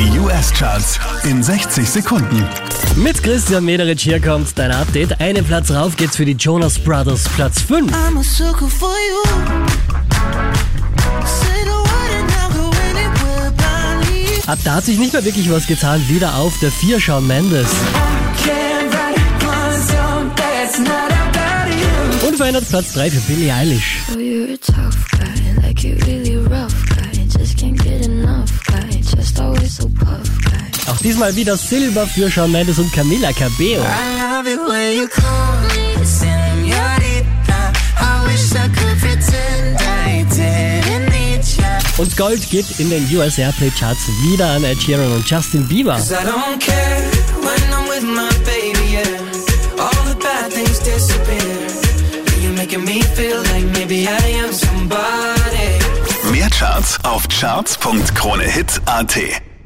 Die US-Charts in 60 Sekunden. Mit Christian Mederich hier kommt dein Update. Einen Platz rauf geht's für die Jonas Brothers, Platz 5. I'm a sucker for you. Say the word and I'll go anywhere blindly. Ab da hat sich nicht mehr wirklich was getan. Wieder auf der 4 Shawn Mendes. You. Unverändert Platz 3 für Billie Eilish. Oh, Auch diesmal wieder Silber für Shawn Mendes und Camila Cabello. Und Gold geht in den US Airplay Charts wieder an Ed Sheeran und Justin Bieber. baby, yeah. Like. Mehr Charts auf charts.kronehit.at.